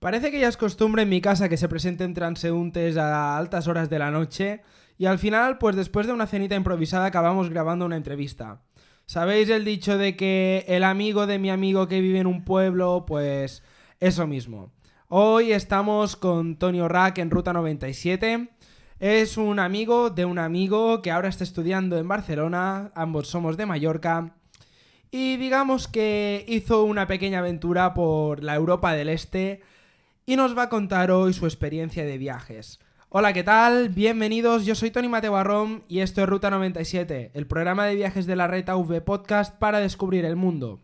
Parece que ya es costumbre en mi casa que se presenten transeúntes a altas horas de la noche y al final, pues después de una cenita improvisada acabamos grabando una entrevista. ¿Sabéis el dicho de que el amigo de mi amigo que vive en un pueblo? Pues eso mismo. Hoy estamos con Tonio Rack en Ruta 97. Es un amigo de un amigo que ahora está estudiando en Barcelona, ambos somos de Mallorca. Y digamos que hizo una pequeña aventura por la Europa del Este y nos va a contar hoy su experiencia de viajes. Hola, ¿qué tal? Bienvenidos, yo soy Tony Mateo Barrón y esto es Ruta 97, el programa de viajes de la red AV Podcast para descubrir el mundo.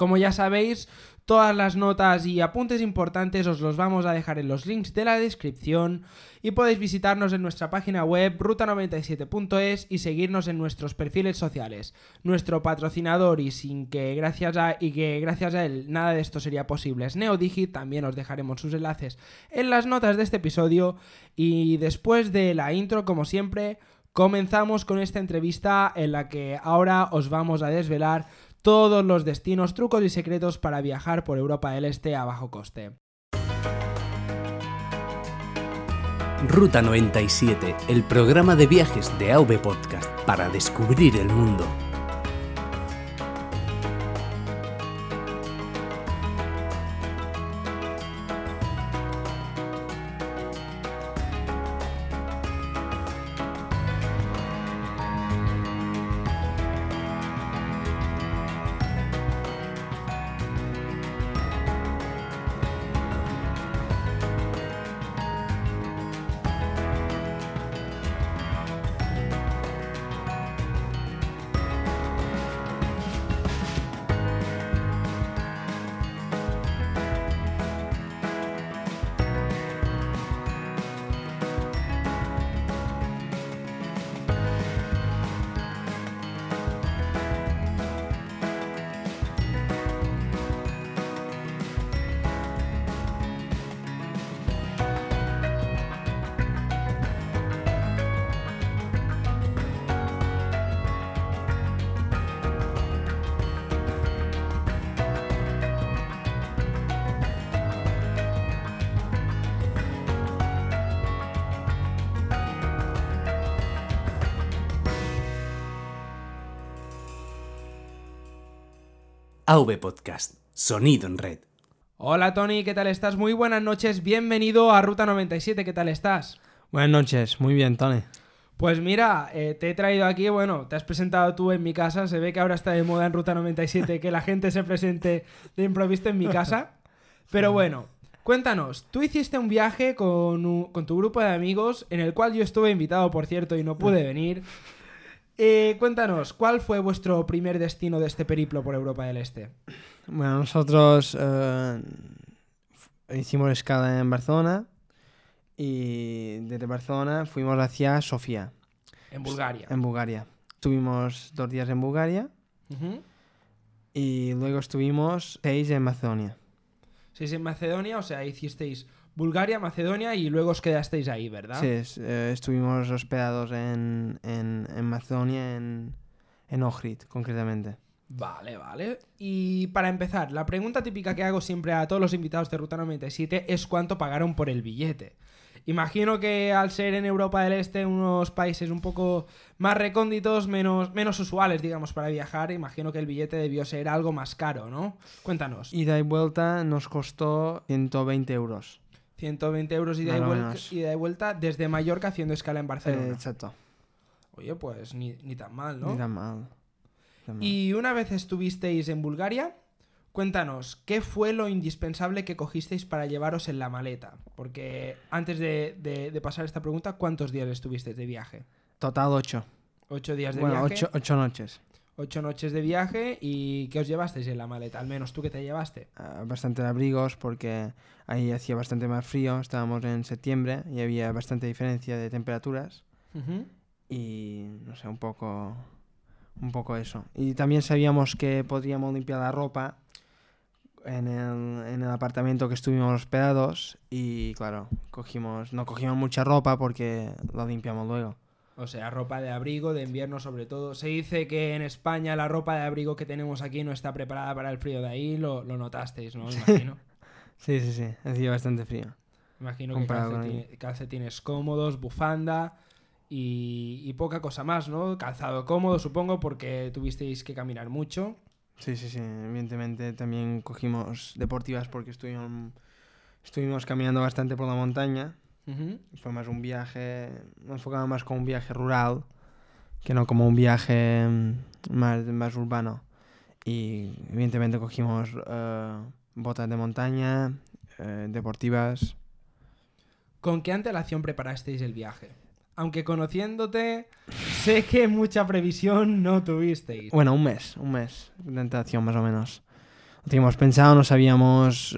Como ya sabéis, Todas las notas y apuntes importantes os los vamos a dejar en los links de la descripción. Y podéis visitarnos en nuestra página web ruta97.es y seguirnos en nuestros perfiles sociales. Nuestro patrocinador y sin que gracias a y que gracias a él nada de esto sería posible es Neodigit, también os dejaremos sus enlaces en las notas de este episodio. Y después de la intro como siempre comenzamos con esta entrevista en la que ahora os vamos a desvelar todos los destinos, trucos y secretos para viajar por Europa del Este a bajo coste. Ruta 97, el programa de viajes de AV Podcast para descubrir el mundo. AV Podcast, sonido en red. Hola Tony, ¿qué tal estás? Muy buenas noches, bienvenido a Ruta 97, ¿qué tal estás? Buenas noches, muy bien Tony. Pues mira, eh, te he traído aquí, bueno, te has presentado tú en mi casa, se ve que ahora está de moda en Ruta 97 que la gente se presente de improviso en mi casa, pero bueno, cuéntanos, tú hiciste un viaje con, con tu grupo de amigos en el cual yo estuve invitado, por cierto, y no pude venir. Eh, cuéntanos, ¿cuál fue vuestro primer destino de este periplo por Europa del Este? Bueno, nosotros eh, hicimos escala en Barcelona y desde Barcelona fuimos hacia Sofía. En Bulgaria. En Bulgaria. Estuvimos dos días en Bulgaria y luego estuvimos seis en Macedonia. Seis en Macedonia, o sea, hicisteis Bulgaria, Macedonia y luego os quedasteis ahí, ¿verdad? Sí, eh, estuvimos hospedados en, Macedonia, en, en Ohrid, concretamente. Vale, vale. Y para empezar, la pregunta típica que hago siempre a todos los invitados de Ruta 97 es cuánto pagaron por el billete. Imagino que al ser en Europa del Este unos países un poco más recónditos, menos, menos usuales, digamos, para viajar, imagino que el billete debió ser algo más caro, ¿no? Cuéntanos. Ida y vuelta nos costó 120 euros. 120 euros ida y, vuelta, ida y vuelta desde Mallorca haciendo escala en Barcelona. Eh, exacto. Oye, pues ni, tan mal, ¿no? Ni tan mal. Y una vez estuvisteis en Bulgaria, cuéntanos, ¿qué fue lo indispensable que cogisteis para llevaros en la maleta? Porque antes de, pasar esta pregunta, ¿cuántos días estuvisteis de viaje? Total, ocho. ¿Ocho días de bueno, viaje? Ocho, ocho noches ocho noches de viaje y ¿qué os llevasteis en la maleta? Al menos tú que te llevaste. Ah, bastante abrigos porque ahí hacía bastante más frío, estábamos en septiembre y había bastante diferencia de temperaturas y no sé, un poco, un poco eso. Y también sabíamos que podríamos limpiar la ropa en el, en el apartamento que estuvimos hospedados y claro, cogimos, no cogimos mucha ropa porque la limpiamos luego. O sea, ropa de abrigo, de invierno sobre todo. Se dice que en España la ropa de abrigo que tenemos aquí no está preparada para el frío de ahí, lo, notasteis, ¿no? Imagino. Sí, sí, sí. Hacía bastante frío. Imagino que Comparado calcetines, calcetines cómodos, bufanda y, y poca cosa más, ¿no? Calzado cómodo, supongo, porque tuvisteis que caminar mucho. Sí, sí, sí. Evidentemente también cogimos deportivas porque estuvimos, estuvimos caminando bastante por la montaña. Fue más un viaje, nos enfocaba más como un viaje rural que no como un viaje mm, más, más urbano. Y evidentemente cogimos eh, botas de montaña, eh, deportivas. ¿Con qué antelación preparasteis el viaje? Aunque conociéndote, sé que mucha previsión no tuvisteis. Bueno, un mes, un mes de antelación más o menos. Lo teníamos pensado, no sabíamos...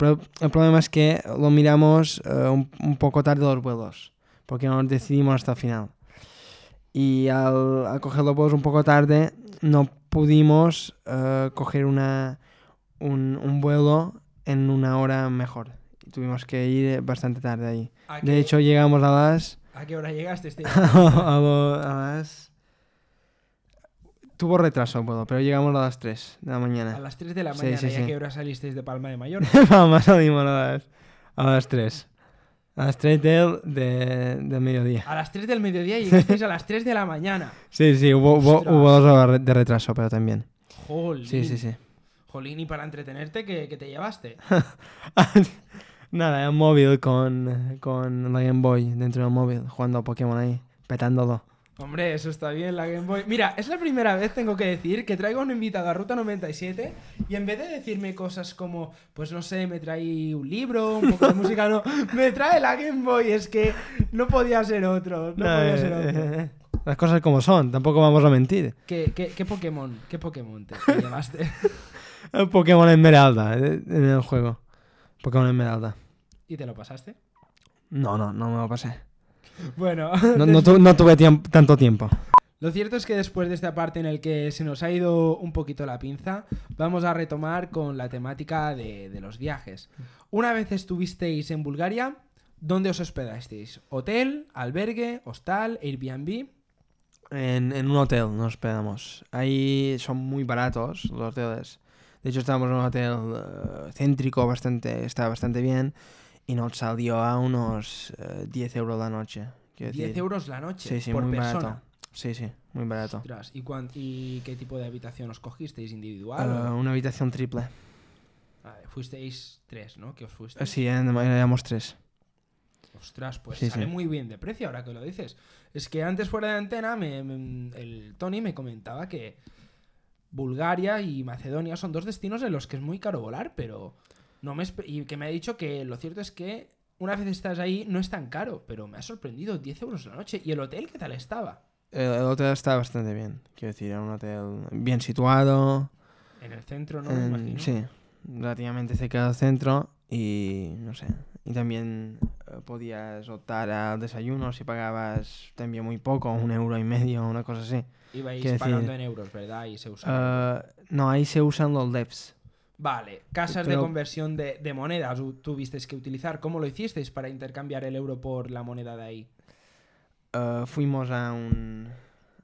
pero el problema es que lo miramos eh, un, un poco tarde los vuelos, porque no nos decidimos hasta el final. Y al, al coger los vuelos un poco tarde, no pudimos eh, coger una, un, un vuelo en una hora mejor. Y tuvimos que ir bastante tarde ahí. ¿A De qué- hecho, llegamos a las... ¿A qué hora llegaste? Este? a, lo- a las... Tuvo retraso vuelo, pero llegamos a las 3 de la A mañana. las 3 de la Sí, mañana. sí, ¿Y a sí. qué hora salisteis de Palma de Mallorca? Vamos, salimos a las, a las 3. A las 3 del, de, del mediodía. A las 3 del mediodía y llegasteis a las 3 de la mañana. Sí, sí, hubo, hubo, dos horas de retraso, pero también. Jolín. Sí, sí, sí. Jolín, y para entretenerte, ¿qué, qué te llevaste? Nada, el móvil con, con la Game Boy dentro del móvil, jugando a Pokémon ahí, petándolo. Hombre, eso está bien, la Game Boy. Mira, es la primera vez, tengo que decir, que traigo a un invitado a Ruta 97 y en vez de decirme cosas como, pues no sé, me trae un libro, un poco de música, no, me trae la Game Boy. Es que no podía ser otro, no Nah, podía eh, ser otro. eh, las cosas como son, tampoco vamos a mentir. ¿Qué, qué, qué Pokémon? ¿Qué Pokémon te, te llevaste? El Pokémon Esmeralda eh, en el juego. Pokémon Esmeralda. ¿Y te lo pasaste? No, no, no me lo pasé. Bueno, No, no tu- no tuve tiemp- tanto tiempo. Lo cierto es que después de esta parte en el que se nos ha ido un poquito la pinza, vamos a retomar con la temática de, de los viajes. Una vez estuvisteis en Bulgaria, ¿dónde os hospedasteis? ¿Hotel, albergue, hostal, Airbnb? En, en un hotel nos hospedamos. Ahí son muy baratos los hoteles. De hecho, estábamos en un hotel eh, céntrico, bastante, está bastante bien. Y nos salió a unos eh, 10 euros la noche. quiero 10 decir. euros la noche Sí, sí, por muy persona. barato. Sí, sí, muy barato. Ostras, ¿y, ¿Y qué tipo de habitación os cogisteis? ¿Individual? Eh, o- una habitación triple. Fuisteis tres, ¿no? ¿Que os fuisteis? sí, éramos tres. Ostras, pues Sí, sale sí. muy bien de precio ahora que lo dices. Es que antes fuera de antena, me- me- el Tony me comentaba que Bulgaria y Macedonia son dos destinos en los que es muy caro volar, pero no me y que me ha dicho que lo cierto es que una vez estás ahí no es tan caro, pero me ha sorprendido 10 euros la noche. ¿Y el hotel qué tal estaba? El, el hotel está bastante bien. Quiero decir, era un hotel bien situado. En el centro, ¿no? Me en- imagino. sí, relativamente cerca del centro. Y no sé. Y también eh, podías optar al desayuno si pagabas también muy poco, un euro y medio, una cosa así. Ibais pagando decir, en euros, ¿verdad? Y se usaba. Eh, no, ahí se usan los LEPs. Vale, casas de conversión de, de monedas tuvisteis que utilizar. ¿Cómo lo hicisteis para intercambiar el euro por la moneda de ahí? Eh, fuimos a, un,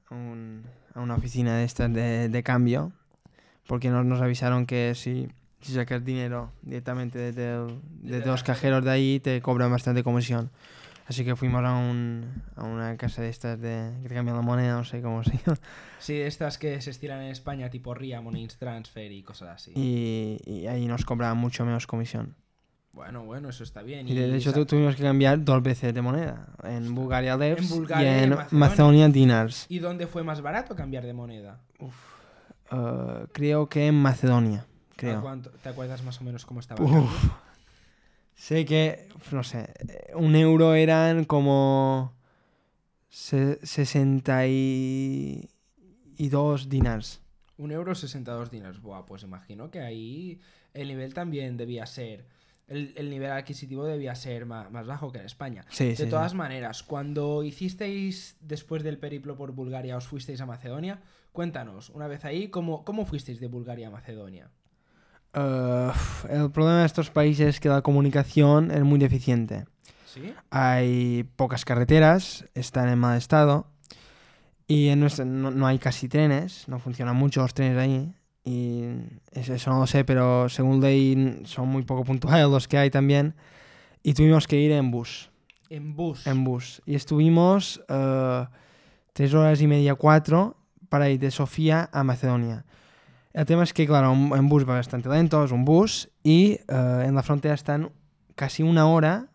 a, un- a una oficina de estas de, de cambio porque nos, nos avisaron que si, si sacas dinero directamente desde, el- Desde desde los cajeros de ahí te cobran bastante comisión. Así que fuimos a, un, a una casa de estas de que te cambian la moneda, no sé cómo se llama. Sí, estas que se estiran en España, tipo RIA, Money Transfer y cosas así. Y, y ahí nos cobraban mucho menos comisión. Bueno, bueno, eso está bien. Y de, hecho tuvimos que cambiar dos veces de moneda. En Bulgaria Levs Bulgaria y en en Macedonia. Macedonia Dinars. ¿Y dónde fue más barato cambiar de moneda? Eh, creo que en Macedonia. ¿A Creo. cuánto- ¿Te acuerdas más o menos cómo estaba? Uf. Sé que, no sé, eh, un euro eran como se- 62 dinars. Un euro 62 dinars. Buah, pues imagino que ahí el nivel también debía ser. El, el nivel adquisitivo debía ser ma- más, bajo que en España. Sí, De sí, sí. todas maneras, cuando hicisteis, después del periplo por Bulgaria, os fuisteis a Macedonia, cuéntanos, una vez ahí, ¿cómo, cómo fuisteis de Bulgaria a Macedonia? Eh, el problema de estos países es que la comunicación es muy deficiente. ¿Sí? Hay pocas carreteras, están en mal estado y en nuestra- no, no hay casi trenes, no funcionan mucho los trenes ahí y es- eso no lo sé, pero según ley son muy poco puntuales los que hay también. Y tuvimos que ir en bus, En bus. en bus. Y estuvimos eh, tres horas y media, cuatro, para ir de Sofía a Macedonia. El tema es que, claro, un- en bus va bastante lento, es un bus, y eh, en la frontera están casi una hora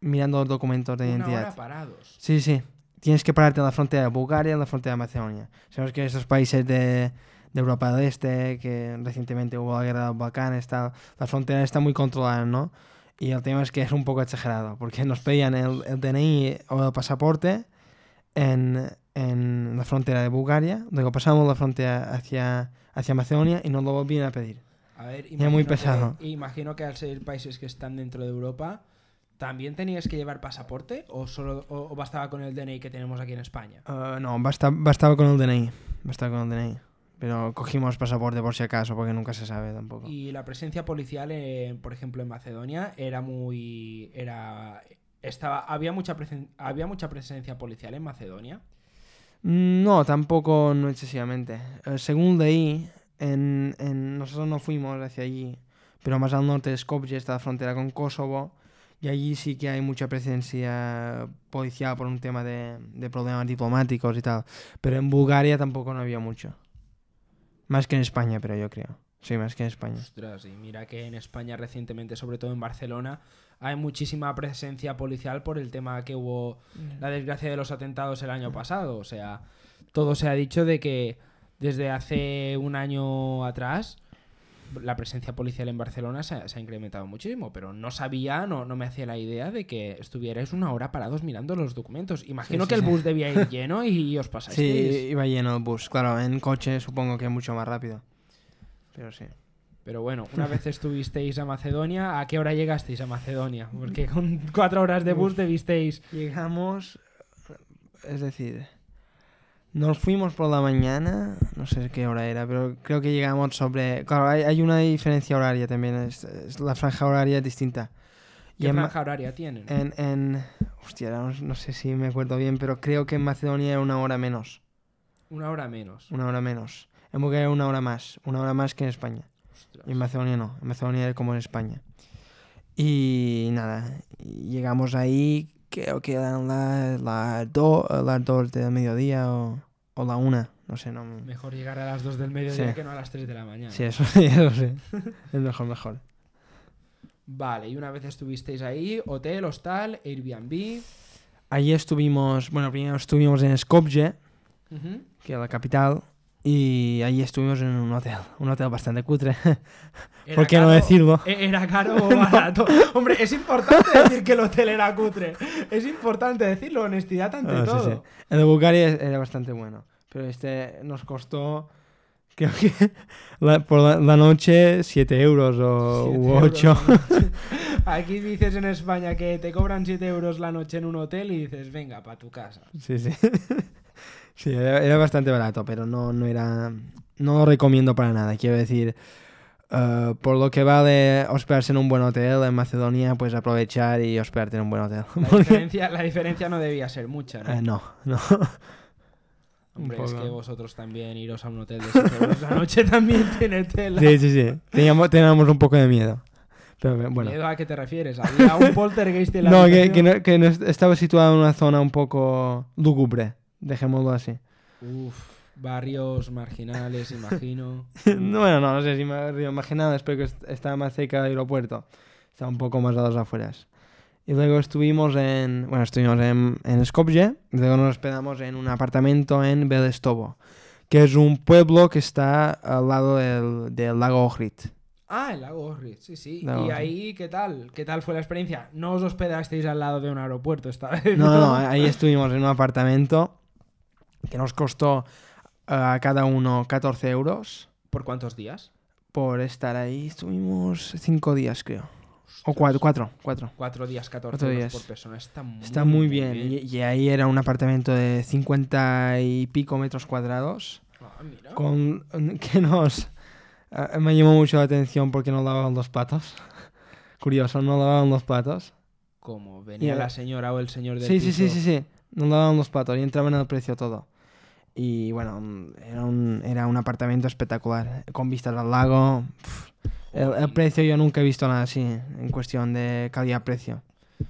mirando los documentos de Una identidad. hora parados. Sí, sí. Tienes que pararte en la frontera de Bulgaria en la frontera de Macedonia. Sabemos que estos países de, de Europa del Este, que recientemente hubo la guerra de los Balcanes, tal, la frontera está muy controlada, ¿no? Y el tema es que es un poco exagerado, porque nos pedían el, el DNI o el pasaporte en, en la frontera de Bulgaria, luego pasamos la frontera hacia, hacia Macedonia y nos lo volvían a pedir. A ver, Era muy que- pesado. imagino que al ser países que están dentro de Europa, ¿también tenías que llevar pasaporte o solo o, o bastaba con el DNI que tenemos aquí en España? Eh, no, basta, bastaba con el DNI, bastaba con el DNI. Pero cogimos pasaporte por si acaso, porque nunca se sabe tampoco. Y la presencia policial, en, por ejemplo, en Macedonia era muy era estaba había mucha presen- había mucha presencia policial en Macedonia. Mm, No, tampoco, no excesivamente. Eh, según leí, en, en- nosotros no fuimos hacia allí, pero más al norte de Skopje está la frontera con Kosovo, y allí sí que hay mucha presencia policial por un tema de, de problemas diplomáticos y tal. Pero en Bulgaria tampoco no había mucho. Más que en España, pero yo creo. Sí, más que en España. Ostras, y mira que en España recientemente, sobre todo en Barcelona, hay muchísima presencia policial por el tema que hubo la desgracia de los atentados el año pasado. O sea, todo se ha dicho de que desde hace un año atrás la presencia policial en Barcelona se ha, se ha incrementado muchísimo, pero no sabía, no, no me hacía la idea de que estuvierais una hora parados mirando los documentos. Imagino Sí, que el sí. bus debía ir lleno y os pasáis. Sí, iba lleno el bus. Claro, en coche supongo que mucho más rápido. Pero sí. Pero bueno, una vez estuvisteis a Macedonia, ¿a qué hora llegasteis a Macedonia? Porque con cuatro horas de bus debisteis... Llegamos, es decir, nos fuimos por la mañana, no sé qué hora era, pero creo que llegamos sobre... Claro, hay, hay una diferencia horaria también, es, es- la franja horaria es distinta. Y ¿Qué en, franja horaria tienen? en, en- Hostia, no, no sé si me acuerdo bien, pero creo que en Macedonia era una hora menos, Una hora menos. una hora menos. En Bulgaria era una hora más, una hora más que en España. Ostras. En Macedonia no, en Macedonia era como en España. Y nada, llegamos ahí, creo que eran las la do- las dos del mediodía o, o la una, no sé, no. Mejor llegar a las 2 del mediodía Sí. que no a las 3 de la mañana. Sí, eso sí, eso sí. Es mejor, mejor. Vale, y una vez estuvisteis ahí, hotel, hostal, Airbnb. Allí estuvimos, bueno, primero estuvimos en Skopje, Ujú. que es la capital, y allí estuvimos en un hotel, un hotel bastante cutre, ¿Era ¿por qué no caro? decirlo? ¿E- ¿Era caro o barato? Hombre, es importante decir que el hotel era cutre. Es importante decirlo, honestidad ante Ah, sí, todo. sí. El de Bulgaria era bastante bueno, pero este nos costó, creo que la- por la, la noche 7 euros o Siete u euros 8. la noche. Aquí dices en España que te cobran 7 euros la noche en un hotel y dices, venga, para tu casa. Sí, sí. Sí, era, era bastante barato, pero no, no era. No lo recomiendo para nada. Quiero decir, eh, por lo que vale hospedarse en un buen hotel en Macedonia, pues aprovechar y hospedarte en un buen hotel. La diferencia, la diferencia no debía ser mucha, ¿no? Eh, no, no. Hombre, es que vosotros también iros a un hotel de 7 euros la noche también tiene tela. Sí, sí, sí. Teníamos, teníamos un poco de miedo. Pero bueno. ¿Miedo a qué te refieres? ¿Había un poltergeist en la No, que, que, no- que no est- estaba situado en una zona un poco lúgubre. Dejémoslo así. Uf, barrios marginales, imagino. no, bueno, no, no sé si me había imaginado, espero que est- estaba más cerca del aeropuerto. Estaba un poco más a las afueras. Y luego estuvimos en, bueno, estuvimos en, en Skopje, y luego nos hospedamos en un apartamento en Belestovo, que es un pueblo que está al lado del, del lago Ohrid. Ah, el lago Ohrid, sí, sí. Lago ¿Y Ohrid. ahí qué tal? ¿Qué tal fue la experiencia? No os hospedasteis al lado de un aeropuerto esta vez. No, no, no, ahí estuvimos en un apartamento que nos costó eh, a cada uno 14 euros ¿Por cuántos días? por estar ahí. Estuvimos cinco días, creo. O cuatro, cuatro, cuatro. Cuatro días, 14 Cuatro días. por persona. Está muy, Está muy bien. Y, y ahí era un apartamento de 50 y pico metros cuadrados. Ah, mira. Con que nos eh, me llamó mucho la atención porque no lavaban los platos. Curioso, no lavaban los platos. Como venía Y- la señora o el señor del Sí, sí, sí, sí, sí. No lavaban los platos y entraban en el precio todo. Y bueno, era un, era un apartamento espectacular, con vistas al lago. El, el precio yo nunca he visto nada así, en cuestión de calidad-precio.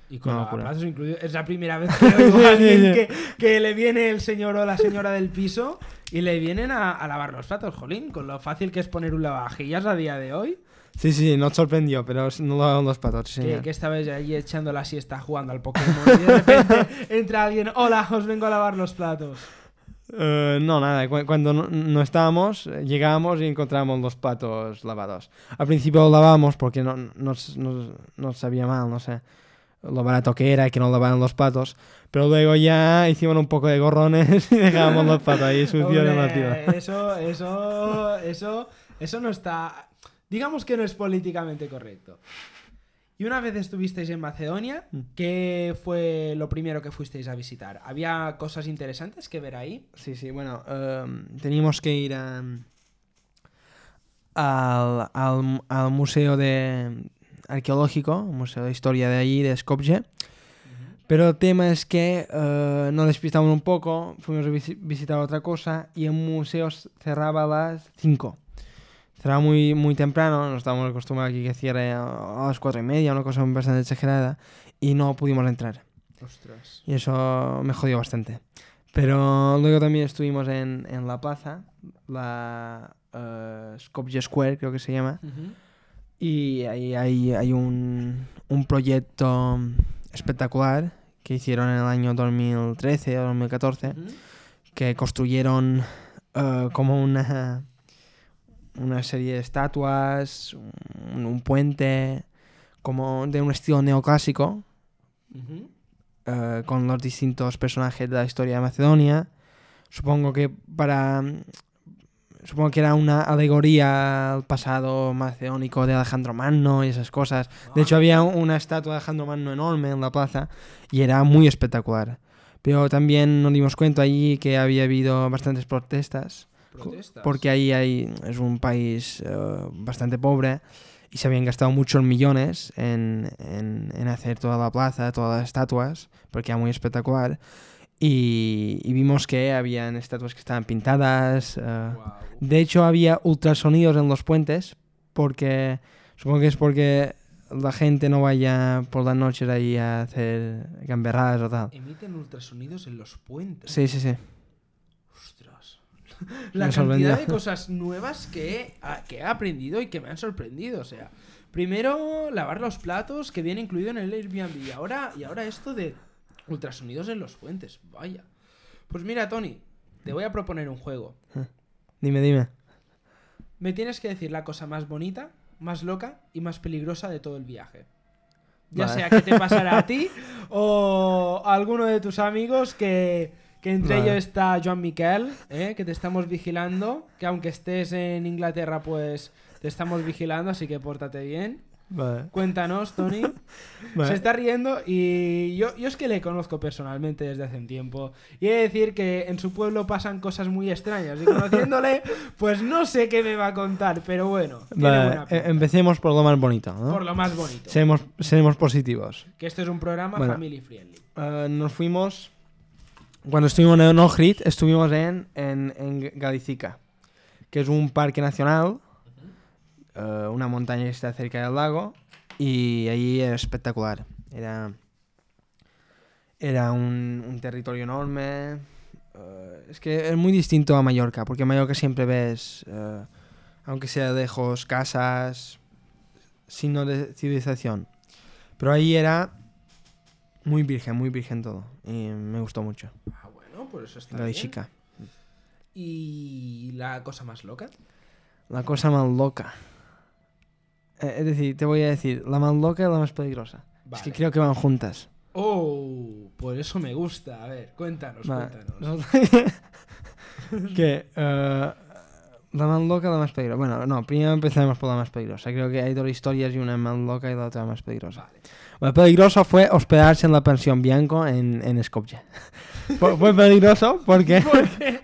Y con Una los incluidos. Es la primera vez que oigo a alguien que, que le viene el señor o la señora del piso y le vienen a, a lavar los platos, jolín, con lo fácil que es poner un lavavajillas a día de hoy. Sí, sí, nos sorprendió, pero no lo los patos, sí, Que, que estabais ahí echando la siesta jugando al Pokémon y de repente entra alguien, hola, os vengo a lavar los platos. Eh, no, nada, cu- cuando no, no estábamos, llegábamos y encontramos los platos lavados. Al principio lo lavamos porque no, nos, nos- nos sabía mal, no sé, lo barato que era que no lavaran los platos. Pero luego ya hicimos un poco de gorrones y dejábamos los platos ahí sucios en la tierra. Eso, eso, eso, eso no está. Digamos que no es políticamente correcto. Y una vez estuvisteis en Macedonia, Mm. ¿qué fue lo primero que fuisteis a visitar? ¿Había cosas interesantes que ver ahí? Sí, sí, bueno, em, teníamos que ir a- al, al- al museo de arqueológico, un museo de historia de allí, de Skopje. Pero el tema es que eh, nos despistamos un poco, fuimos a visi- visitar otra cosa y el museo cerraba a las 5. Cerraba muy, muy temprano, no estábamos acostumbrados aquí que cierre a las 4 y media, una cosa bastante exagerada, y no pudimos entrar. Ostras. Y eso me jodió bastante. Pero luego también estuvimos en, en la plaza, la eh, Skopje Square creo que se llama. Y ahí hay, hay un, un proyecto espectacular que hicieron en el año 2013 o 2014, que construyeron eh, como una, una serie de estatuas, un, un puente, como de un estilo neoclásico, eh, con los distintos personajes de la historia de Macedonia. Supongo que para. Supongo que era una alegoría al pasado macedónico de Alejandro Magno y esas cosas. De hecho, había una estatua de Alejandro Magno enorme en la plaza y era muy espectacular. Pero también nos dimos cuenta allí que había habido bastantes protestas Protestas. porque ahí hay, es un país eh, bastante pobre y se habían gastado muchos millones en, en- en hacer toda la plaza, todas las estatuas, porque era muy espectacular. Y, y vimos que habían estatuas que estaban pintadas. eh, Guau. de hecho, había ultrasonidos en los puentes, porque supongo que es porque la gente no vaya por las noches ahí a hacer gamberradas o tal. Emiten ultrasonidos en los puentes. Sí, sí, sí. La Me cantidad de cosas nuevas que a- que he aprendido y que me han sorprendido. O sea, primero lavar los platos que viene incluido en el Airbnb. Y ahora, y ahora esto de ultrasonidos en los puentes. Vaya. Pues mira, Tony, te voy a proponer un juego. Dime, dime. Me tienes que decir la cosa más bonita, más loca y más peligrosa de todo el viaje. Ya Vale. sea que te pasará a ti o a alguno de tus amigos que, que entre Vale. ellos está Joan Miquel, ¿eh? que te estamos vigilando, que aunque estés en Inglaterra pues te estamos vigilando, así que pórtate bien. Vale. Cuéntanos, Tony. Se está riendo y yo, yo es que le conozco personalmente desde hace un tiempo. Y he de decir que en su pueblo pasan cosas muy extrañas. Y conociéndole, pues no sé qué me va a contar, pero bueno. Vale, eh, empecemos por lo más bonito, ¿no? Por lo más bonito. Seremos, seremos positivos. Que esto es un programa Bueno. family friendly. Eh, nos fuimos. Cuando estuvimos en Ohrid, estuvimos en, en, en Galicica, que es un parque nacional, eh, una montaña que está cerca del lago, y allí era espectacular. Era, era un, territorio enorme. eh, es que es muy distinto a Mallorca, porque en Mallorca siempre ves, eh, aunque sea lejos, casas, signo de civilización. Pero ahí era muy virgen, muy virgen todo. Y me gustó mucho. Ah, bueno, pues eso está La de bien. chica. ¿Y la cosa más loca? La cosa más loca. Eh, es decir, te voy a decir, la más loca y la más peligrosa. Es que creo que van juntas. Oh, por eso me gusta. A ver, cuéntanos, Vale. cuéntanos. que eh, la más loca la más peligrosa. Bueno, no, primero empezamos por la más peligrosa. Creo que hay dos historias y una más loca y la otra más peligrosa. Vale. Lo peligroso fue hospedarse en la pensión Bianco en, en Skopje. fue, peligroso porque,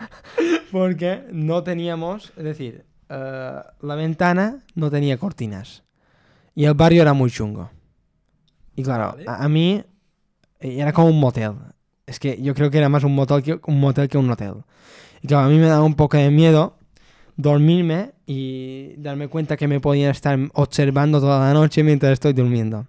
porque no teníamos, es decir, eh, la ventana no tenía cortinas y el barrio era muy chungo. Y claro, a, a mí era como un motel. Es que yo creo que era más un motel que un, motel que un hotel. Y claro, a mí me daba un poco de miedo dormirme y darme cuenta que me podían estar observando toda la noche mientras estoy durmiendo.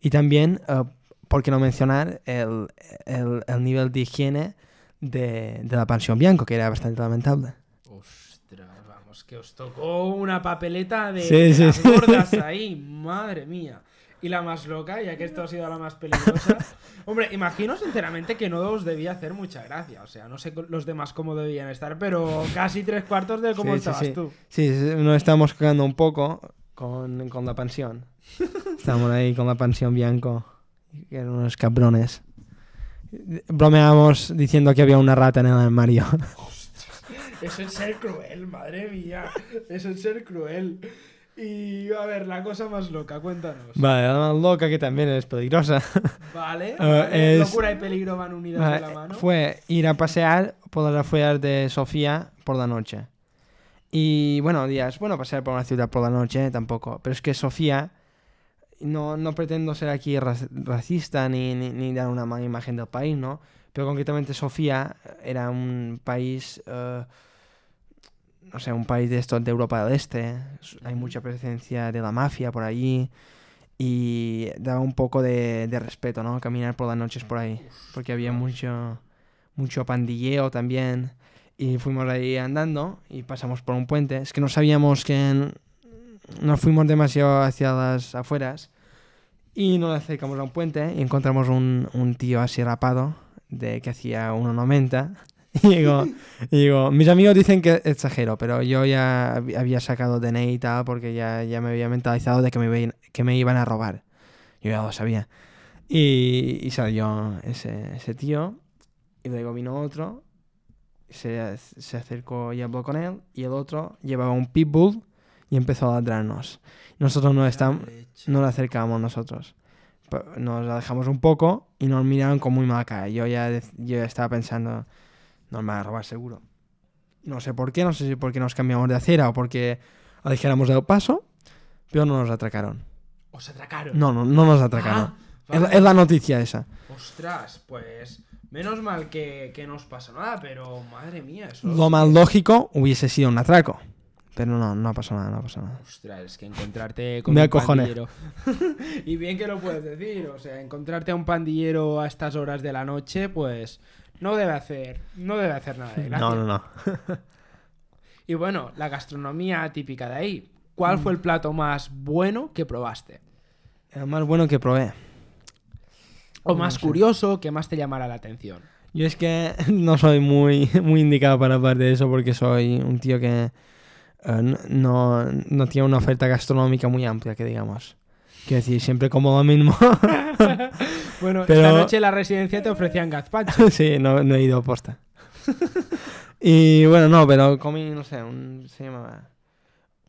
Y también, eh, por qué no mencionar, el, el- el nivel de higiene de, de la pensión Bianco, que era bastante lamentable. Ostras, vamos, que os tocó una papeleta de, Sí, de sí, las sí. gordas ahí, madre mía. Y la más loca, ya que esto ha sido la más peligrosa. Hombre, imagino sinceramente que no os debía hacer mucha gracia. O sea, no sé los demás cómo debían estar, pero casi tres cuartos de cómo Sí, sí, estabas sí. tú. Sí, sí, nos estamos cagando un poco con, con la pensión. Estamos ahí con la pensión Bianco, que eran unos cabrones. Bromeábamos diciendo que había una rata en el armario. Eso es ser cruel, madre mía. Eso es ser cruel. Y a ver, la cosa más loca, cuéntanos. Vale, la más loca que también es peligrosa. Vale, Ah, vale, es- locura y peligro van unidas de la Vale, mano. Fue ir a pasear por las afueras de Sofía por la noche. Y bueno, días, bueno, pasear por una ciudad por la noche tampoco. Pero es que Sofía, no, no pretendo ser aquí rac- racista ni, ni, ni dar una mala imagen del país, ¿no? Pero concretamente Sofía era un país, eh, no sé, un país de estos de Europa del Este. Hay mucha presencia de la mafia por allí. Y daba un poco de, de respeto, ¿no? Caminar por las noches por ahí. Porque había mucho, mucho pandilleo también. Y fuimos ahí andando y pasamos por un puente. Es que no sabíamos que n- nos fuimos demasiado hacia las afueras. Y nos acercamos a un puente y encontramos un, un tío así rapado, de que hacía 1,90. Y digo, y digo, mis amigos dicen que exagero, pero yo ya hab- había sacado DNI y tal porque ya, ya me había mentalizado de que me, que me iban a robar. Yo ya lo sabía. Y, y salió ese, ese tío y luego vino otro, se, se acercó y habló con él y el otro llevaba un pitbull y empezó a ladrarnos. Nosotros no, estábamos, no le acercábamos nosotros. Nos alejamos un poco y nos miraron con muy mala cara. Yo ya, yo ya estaba pensando, nos van a robar seguro. No sé por qué, no sé si porque nos cambiamos de acera o porque alejáramos del paso, pero no nos atracaron. Os atracaron. No, no, no nos atracaron. Ah, es, la- vale. es la noticia esa. Ostras, pues menos mal que, que no os pasó nada, pero madre mía, eso. Lo más lógico hubiese sido un atraco. Pero no, no pasó nada, no pasó nada. Ostras, es que encontrarte con Me un acojoné. pandillero. y bien que lo puedes decir, o sea, encontrarte a un pandillero a estas horas de la noche, pues no debe hacer, no debe hacer nada de gracia. No, no, no. Y bueno, la gastronomía típica de ahí. ¿Cuál fue el Mm. plato más bueno que probaste? El más bueno que probé. O No más sé. curioso que más te llamara la atención. Yo es que no soy muy, muy indicado para hablar de eso porque soy un tío que eh, no, no tiene una oferta gastronómica muy amplia, que digamos. Quiero decir, siempre como lo mismo. Bueno, Pero- esta noche en la residencia te ofrecían gazpacho. sí, no, no he ido a posta. y bueno, no, pero comí, no sé, un, se llamaba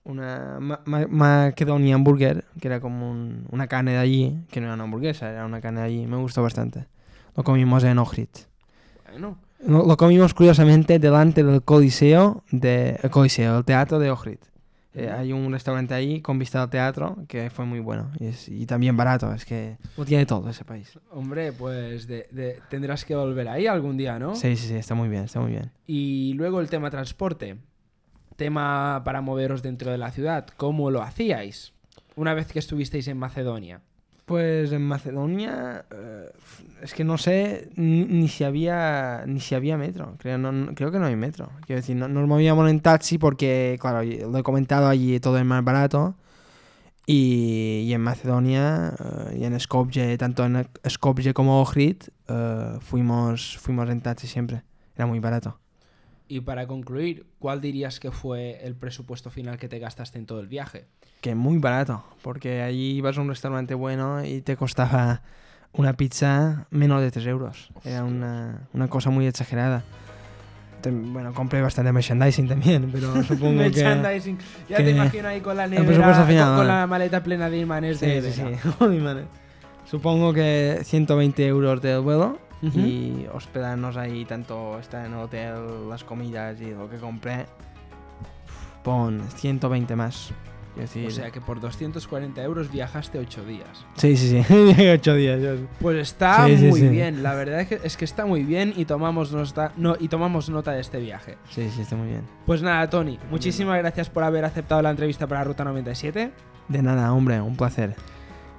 una ma- ma- Macedonian Burger, que era como un- una carne de allí, que no era una hamburguesa, era una carne de allí. Me gustó bastante. Lo comimos en Ohrid. Bueno, Lo, lo comimos curiosamente delante del Coliseo, de, el Coliseo, el Teatro de Ohrid. Eh, hay un restaurante ahí con vista al teatro que fue muy bueno y, es- y también barato. Es que lo tiene todo ese país. hombre, pues de- de- tendrás que volver ahí algún día, ¿no? Sí, sí, sí, está muy bien, está muy bien. Y luego el tema transporte. Tema para moveros dentro de la ciudad. ¿Cómo lo hacíais? Una vez que estuvisteis en Macedonia. Pues en Macedonia eh, es que no sé ni, si había ni si había metro. Creo, no, creo que no hay metro. Quiero decir, no, nos movíamos en taxi porque, claro, lo he comentado allí todo es más barato. Y, y en Macedonia eh, y en Skopje, tanto en Skopje como Ohrid, eh, fuimos, fuimos en taxi siempre. Era muy barato. Y para concluir, ¿cuál dirías que fue el presupuesto final que te gastaste en todo el viaje? Que muy barato, porque allí ibas a un restaurante bueno y te costaba una pizza menos de 3 euros. Era una, una cosa muy exagerada. Te- bueno, compré bastante merchandising también, pero supongo que... Merchandising. Ya que- te imagino ahí con la nevera, final, con, con la maleta plena de imanes de Sí, sí, Vera. sí. Madre. Supongo que 120 euros del vuelo Ujú. y hospedarnos ahí, tanto estar en el hotel, las comidas y lo que compré. Pon 120 más. Decir- O sea que por 240 euros viajaste 8 días. Sí, sí, sí. Ocho días. yo- Pues está Sí, muy sí. bien, la verdad es que, es que está muy bien y tomamos, nota, no, y tomamos nota de este viaje. Sí, sí, está muy bien. Pues nada, Tony, muchísimas gracias por haber aceptado la entrevista para Ruta 97. De nada, hombre, un placer.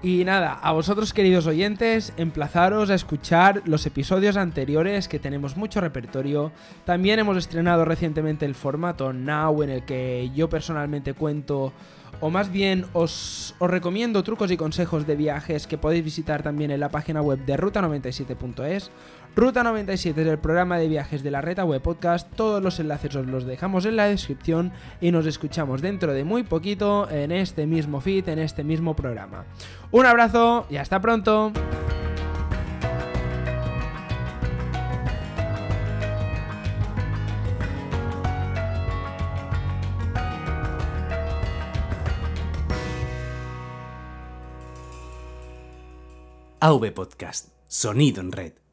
Y nada, a vosotros queridos oyentes, emplazaros a escuchar los episodios anteriores que tenemos mucho repertorio. También hemos estrenado recientemente el formato Now en el que yo personalmente cuento, o más bien os, recomiendo trucos y consejos de viajes que podéis visitar también en la página web de ruta97.es. Ruta 97 es el programa de viajes de la Reta Web Podcast. Todos los enlaces os los dejamos en la descripción y nos escuchamos dentro de muy poquito en este mismo feed, en este mismo programa. Un abrazo y hasta pronto. AV Podcast, sonido en red.